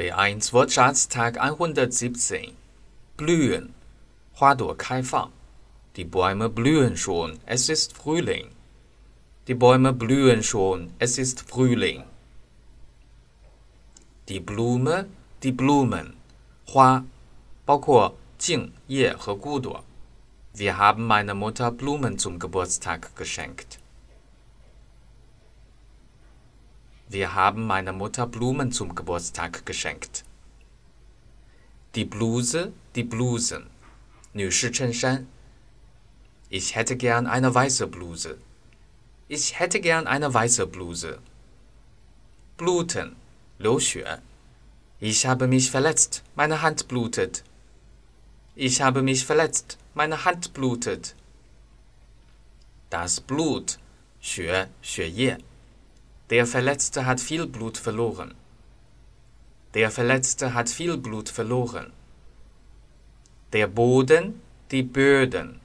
B1 Wortschatztag 117 blühen, 花朵开放。Die Bäume blühen schon, es ist Frühling. Die Bäume blühen schon, es ist Frühling. Die Blume, die Blumen, 花，包括茎、叶和骨朵。Wir haben meiner Mutter Blumen zum Geburtstag geschenkt. Wir haben meiner Mutter Blumen zum Geburtstag geschenkt. Die Bluse, die Blusen. 女士衬衫。Ich hätte gern eine weiße Bluse. Ich hätte gern eine weiße Bluse. Bluten, 流血。Ich habe mich verletzt, meine Hand blutet. Ich habe mich verletzt, meine Hand blutet. Das Blut, 血，血液。 der Verletzte hat viel Blut verloren. Der Verletzte hat viel Blut verloren. Der Boden, die Böden.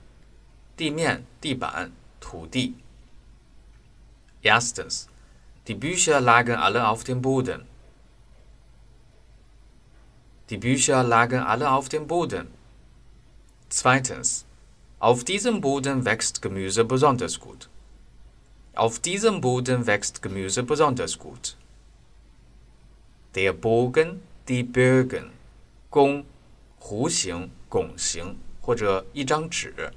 地面、地板、土地。Erstens. Die Bücher lagen alle auf dem Boden. Die Bücher lagen alle auf dem Boden. Zweitens. Auf diesem Boden wächst Gemüse besonders gut. Auf diesem Boden wächst Gemüse besonders gut. Der Bogen, die Bögen, 弓，弧形、拱形或者一张纸。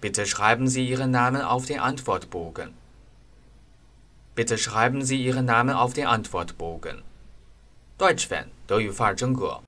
Bitte schreiben Sie Ihren Namen auf den Antwortbogen. Bitte schreiben Sie Ihren Namen auf den Antwortbogen. Deutsch Fan 德语范儿真格。